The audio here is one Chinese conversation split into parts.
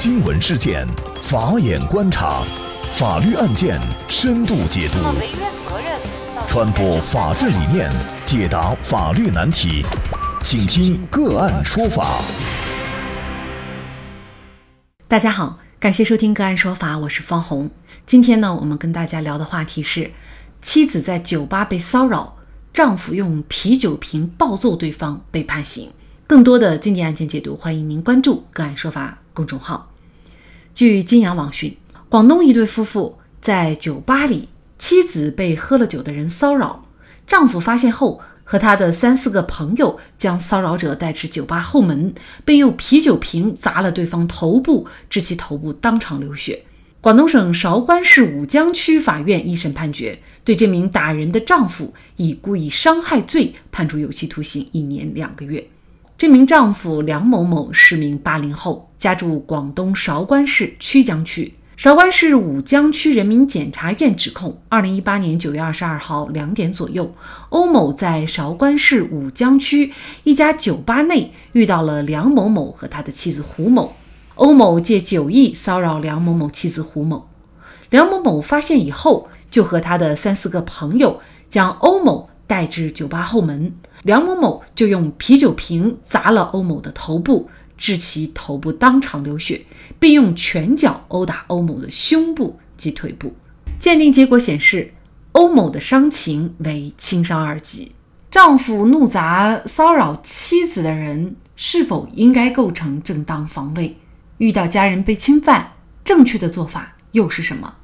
新闻事件，法眼观察，法律案件深度解读，传播法治理念，解答法律难题，请听个案说法。大家好，感谢收听个案说法，我是方红。今天呢，我们跟大家聊的话题是：妻子在酒吧被骚扰，丈夫用啤酒瓶暴揍对方，被判刑。更多的经典案件解读，欢迎您关注“个案说法”公众号。据金阳网讯，广东一对夫妇在酒吧里，妻子被喝了酒的人骚扰，丈夫发现后，和他的三四个朋友将骚扰者带至酒吧后门，并用啤酒瓶砸了对方头部，致其头部当场流血。广东省韶关市武江区法院一审判决，对这名打人的丈夫以故意伤害罪判处有期徒刑一年两个月。这名丈夫梁某某是名八零后，家住广东韶关市曲江区。韶关市武江区人民检察院指控：二零一八年九月二十二号两点左右，欧某在韶关市武江区一家酒吧内遇到了梁某某和他的妻子胡某。欧某借酒意骚扰梁某某妻子胡某，梁某某发现以后，就和他的三四个朋友将欧某带至酒吧后门。梁某某就用啤酒瓶砸了欧某的头部，致其头部当场流血，并用拳脚殴打欧某的胸部及腿部。鉴定结果显示，欧某的伤情为轻伤二级。丈夫怒砸骚扰妻子的人，是否应该构成正当防卫？遇到家人被侵犯，正确的做法又是什么？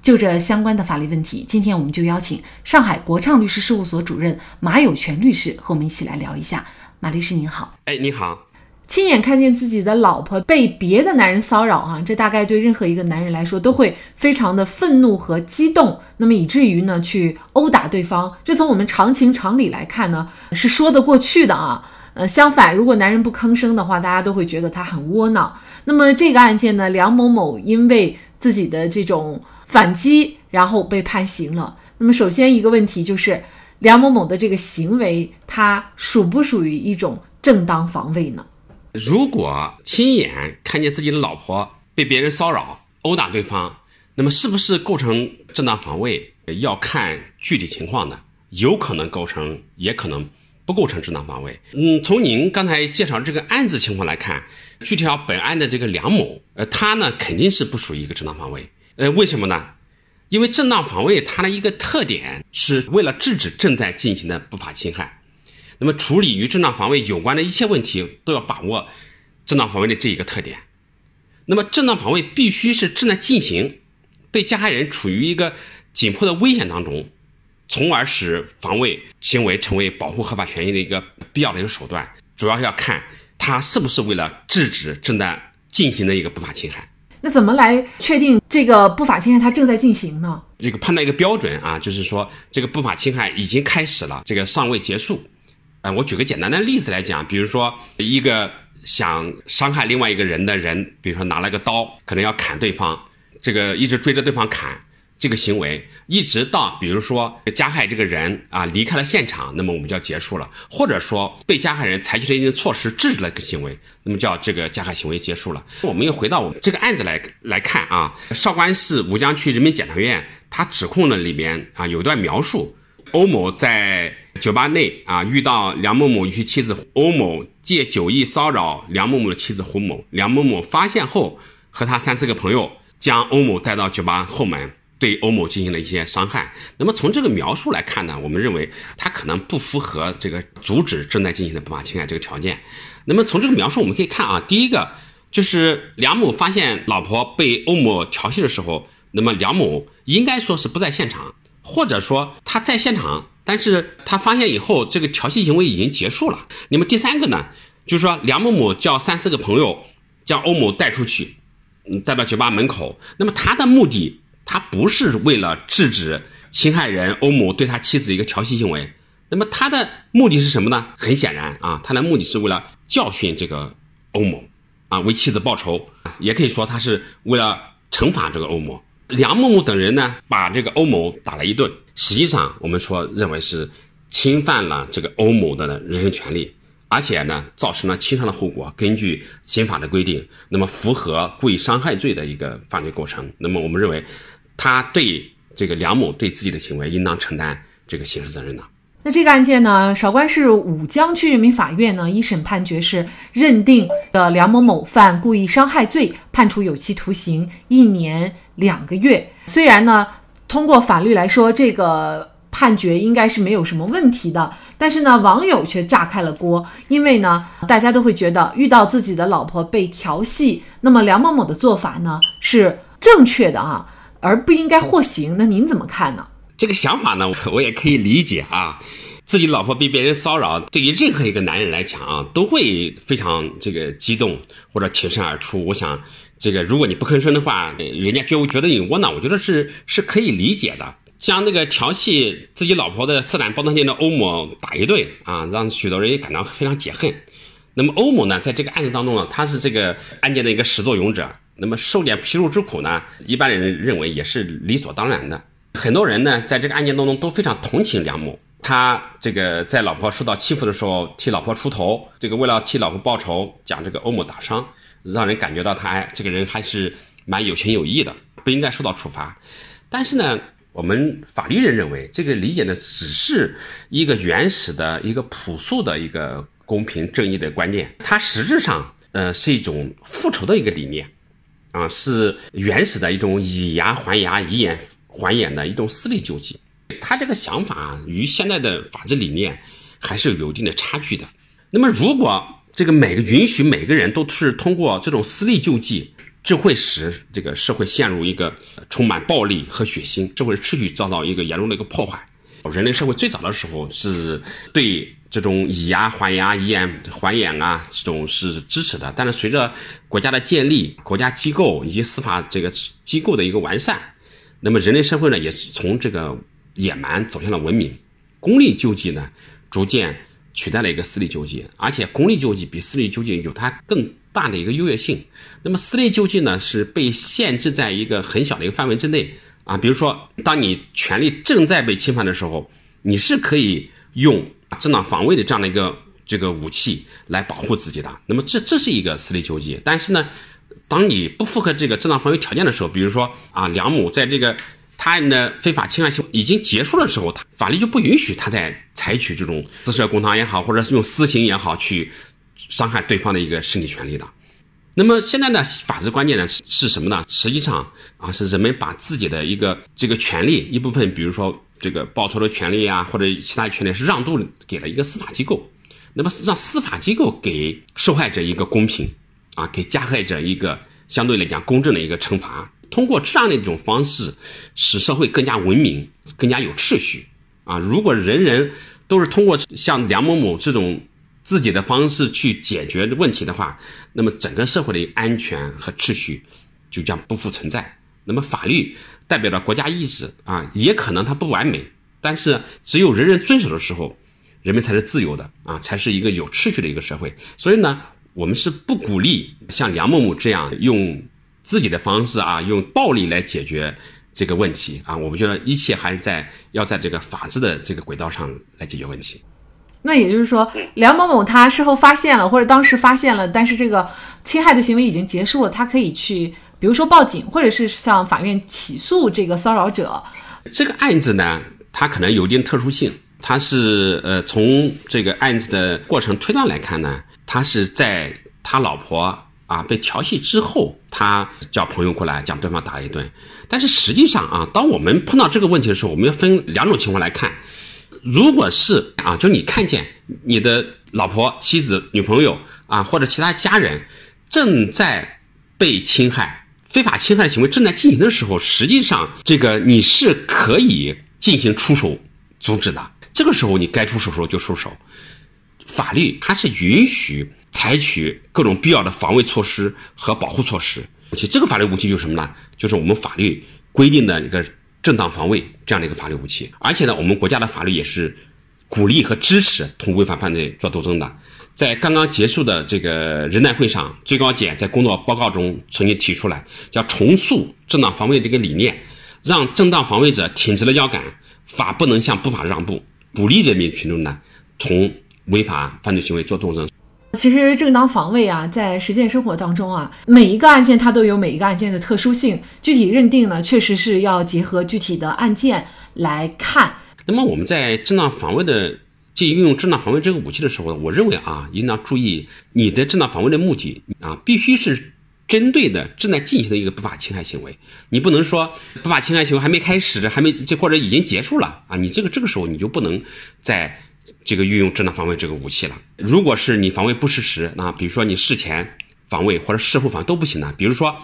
就这相关的法律问题，今天我们就邀请上海国畅律师事务所主任马有权律师和我们一起来聊一下。马律师您好，哎，你好。亲眼看见自己的老婆被别的男人骚扰，哈，这大概对任何一个男人来说都会非常的愤怒和激动，那么以至于呢去殴打对方。这从我们常情常理来看呢，是说得过去的啊。呃，相反，如果男人不吭声的话，大家都会觉得他很窝囊。那么这个案件呢，梁某某因为自己的这种。反击，然后被判刑了。那么，首先一个问题就是梁某某的这个行为，他属不属于一种正当防卫呢？如果亲眼看见自己的老婆被别人骚扰、殴打对方，那么是不是构成正当防卫？要看具体情况的，有可能构成，也可能不构成正当防卫。嗯，从您刚才介绍这个案子情况来看，具体到本案的这个梁某，呃，他呢肯定是不属于一个正当防卫。呃，为什么呢？因为正当防卫它的一个特点是为了制止正在进行的不法侵害。那么，处理与正当防卫有关的一切问题，都要把握正当防卫的这一个特点。那么，正当防卫必须是正在进行，被加害人处于一个紧迫的危险当中，从而使防卫行为成为保护合法权益的一个必要的一个手段。主要要看他是不是为了制止正在进行的一个不法侵害。那怎么来确定这个不法侵害它正在进行呢？这个判断一个标准啊，就是说这个不法侵害已经开始了，这个尚未结束。呃，我举个简单的例子来讲，比如说一个想伤害另外一个人的人，比如说拿了个刀，可能要砍对方，这个一直追着对方砍。这个行为一直到，比如说加害这个人啊离开了现场，那么我们就要结束了；或者说被加害人采取了一定措施制止了这个行为，那么叫这个加害行为结束了。我们又回到我们这个案子来来看啊，韶关市吴江区人民检察院他指控的里面啊有一段描述，欧某在酒吧内啊遇到梁某某与其妻子欧某借酒意骚扰梁某某的妻子胡某，梁某某发现后和他三四个朋友将欧某带到酒吧后门。对欧某进行了一些伤害。那么从这个描述来看呢，我们认为他可能不符合这个阻止正在进行的不法侵害这个条件。那么从这个描述我们可以看啊，第一个就是梁某发现老婆被欧某调戏的时候，那么梁某应该说是不在现场，或者说他在现场，但是他发现以后这个调戏行为已经结束了。那么第三个呢，就是说梁某某叫三四个朋友将欧某带出去，嗯，带到酒吧门口。那么他的目的。他不是为了制止侵害人欧某对他妻子一个调戏行为，那么他的目的是什么呢？很显然啊，他的目的是为了教训这个欧某，啊，为妻子报仇，也可以说他是为了惩罚这个欧某。梁某某等人呢，把这个欧某打了一顿，实际上我们说认为是侵犯了这个欧某的人身权利，而且呢，造成了轻伤的后果。根据刑法的规定，那么符合故意伤害罪的一个犯罪构成，那么我们认为，他对这个梁某对自己的行为应当承担这个刑事责任的。那这个案件呢，韶关市武江区人民法院呢一审判决是认定的梁某某犯故意伤害罪，判处有期徒刑一年两个月。虽然呢，通过法律来说，这个。判决应该是没有什么问题的，但是呢，网友却炸开了锅，因为呢，大家都会觉得遇到自己的老婆被调戏，那么梁某某的做法呢是正确的啊，而不应该获刑。那您怎么看呢？这个想法呢，我也可以理解啊。自己老婆被别人骚扰，对于任何一个男人来讲啊，都会非常这个激动或者挺身而出。我想，这个如果你不吭声的话，人家就觉得你窝囊。我觉得是是可以理解的。将那个调戏自己老婆的色胆包天的欧某打一顿啊，让许多人也感到非常解恨。那么欧某呢，在这个案子当中呢，他是这个案件的一个始作俑者。那么受点皮肉之苦呢，一般人认为也是理所当然的。很多人呢，在这个案件当中都非常同情梁某，他这个在老婆受到欺负的时候替老婆出头，这个为了替老婆报仇，将这个欧某打伤，让人感觉到他哎这个人还是蛮有情有义的，不应该受到处罚。但是呢。我们法律人认为，这个理解呢，只是一个原始的一个朴素的一个公平正义的观念，它实质上，呃，是一种复仇的一个理念，啊，是原始的一种以牙还牙、以眼还眼的一种私利救济。他这个想法与现在的法治理念还是有一定的差距的。那么，如果这个每个允许每个人都是通过这种私利救济，这会使这个社会陷入一个充满暴力和血腥，这会持续遭到一个严重的一个破坏。人类社会最早的时候是对这种以牙还牙、以眼还眼啊，这种是支持的。但是随着国家的建立、国家机构以及司法这个机构的一个完善，那么人类社会呢，也是从这个野蛮走向了文明。公利救济呢，逐渐取代了一个私利救济，而且公利救济比私利救济有它更。大的一个优越性，那么私利救济呢是被限制在一个很小的一个范围之内啊。比如说，当你权利正在被侵犯的时候，你是可以用正当防卫的这样的一个这个武器来保护自己的。那么这这是一个私利救济。但是呢，当你不符合这个正当防卫条件的时候，比如说啊，梁某在这个他人的非法侵害行为已经结束的时候，他法律就不允许他再采取这种私设公堂也好，或者是用私刑也好去。伤害对方的一个身体权利的，那么现在呢，法治观念呢是是什么呢？实际上啊，是人们把自己的一个这个权利一部分，比如说这个报仇的权利啊，或者其他权利，是让渡给了一个司法机构。那么让司法机构给受害者一个公平啊，给加害者一个相对来讲公正的一个惩罚。通过这样的一种方式，使社会更加文明、更加有秩序啊。如果人人都是通过像梁某某这种。自己的方式去解决问题的话，那么整个社会的安全和秩序就将不复存在。那么法律代表了国家意志啊，也可能它不完美，但是只有人人遵守的时候，人们才是自由的啊，才是一个有秩序的一个社会。所以呢，我们是不鼓励像梁某某这样用自己的方式啊，用暴力来解决这个问题啊。我们觉得一切还是在要在这个法治的这个轨道上来解决问题。那也就是说，梁某某他事后发现了，或者当时发现了，但是这个侵害的行为已经结束了，他可以去，比如说报警，或者是向法院起诉这个骚扰者。这个案子呢，它可能有一定特殊性，它是呃，从这个案子的过程推断来看呢，他是在他老婆啊被调戏之后，他叫朋友过来将对方打了一顿。但是实际上啊，当我们碰到这个问题的时候，我们要分两种情况来看。如果是啊，就你看见你的老婆、妻子、女朋友啊，或者其他家人正在被侵害、非法侵害行为正在进行的时候，实际上这个你是可以进行出手阻止的。这个时候你该出手时候就出手，法律它是允许采取各种必要的防卫措施和保护措施。而且这个法律武器就是什么呢？就是我们法律规定的一个。正当防卫这样的一个法律武器，而且呢，我们国家的法律也是鼓励和支持同违法犯罪做斗争的。在刚刚结束的这个人代会上，最高检在工作报告中曾经提出来，叫重塑正当防卫这个理念，让正当防卫者挺直了腰杆，法不能向不法让步，鼓励人民群众呢从违法犯罪行为做斗争。其实正当防卫啊，在实践生活当中啊，每一个案件它都有每一个案件的特殊性，具体认定呢，确实是要结合具体的案件来看。那么我们在正当防卫的，即运用正当防卫这个武器的时候，我认为啊，应当注意你的正当防卫的目的啊，必须是针对的正在进行的一个不法侵害行为，你不能说不法侵害行为还没开始，还没这或者已经结束了啊，你这个这个时候你就不能在。这个运用正当防卫这个武器了。如果是你防卫不适时，那比如说你事前防卫或者事后防都不行的。比如说，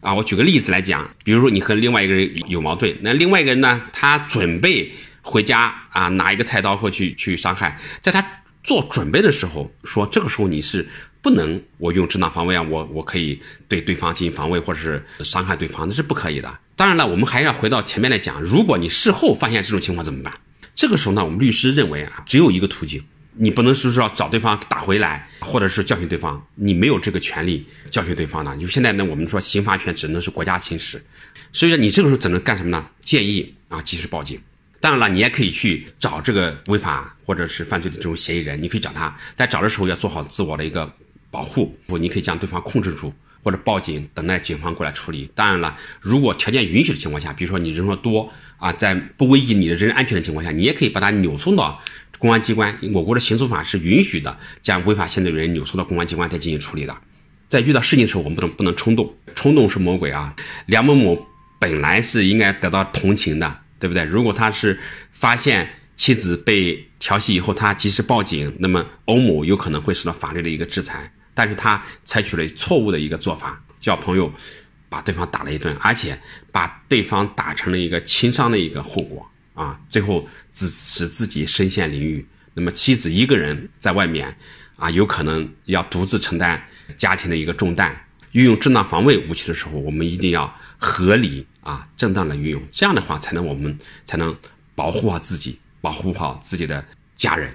啊，我举个例子来讲，比如说你和另外一个人有矛盾，那另外一个人呢，他准备回家啊，拿一个菜刀或去去伤害，在他做准备的时候，说这个时候你是不能我用正当防卫啊，我我可以对对方进行防卫或者是伤害对方，那是不可以的。当然了，我们还要回到前面来讲，如果你事后发现这种情况怎么办？这个时候呢，我们律师认为啊，只有一个途径，你不能是说找对方打回来，或者是教训对方，你没有这个权利教训对方的。就现在呢，我们说刑罚权只能是国家行使，所以说你这个时候只能干什么呢？建议啊，及时报警。当然了，你也可以去找这个违法或者是犯罪的这种嫌疑人，你可以找他，在找的时候要做好自我的一个保护，不，你可以将对方控制住。或者报警，等待警方过来处理。当然了，如果条件允许的情况下，比如说你人说多啊，在不危及你的人身安全的情况下，你也可以把他扭送到公安机关。我国的刑诉法是允许的，将违法犯罪人扭送到公安机关再进行处理的。在遇到事情的时候，我们不能不能冲动，冲动是魔鬼啊！梁某某本来是应该得到同情的，对不对？如果他是发现妻子被调戏以后，他及时报警，那么欧某有可能会受到法律的一个制裁。但是他采取了错误的一个做法，叫朋友把对方打了一顿，而且把对方打成了一个轻伤的一个后果啊，最后自使自己身陷囹圄。那么妻子一个人在外面啊，有可能要独自承担家庭的一个重担。运用正当防卫武器的时候，我们一定要合理啊，正当的运用，这样的话才能我们才能保护好自己，保护好自己的家人。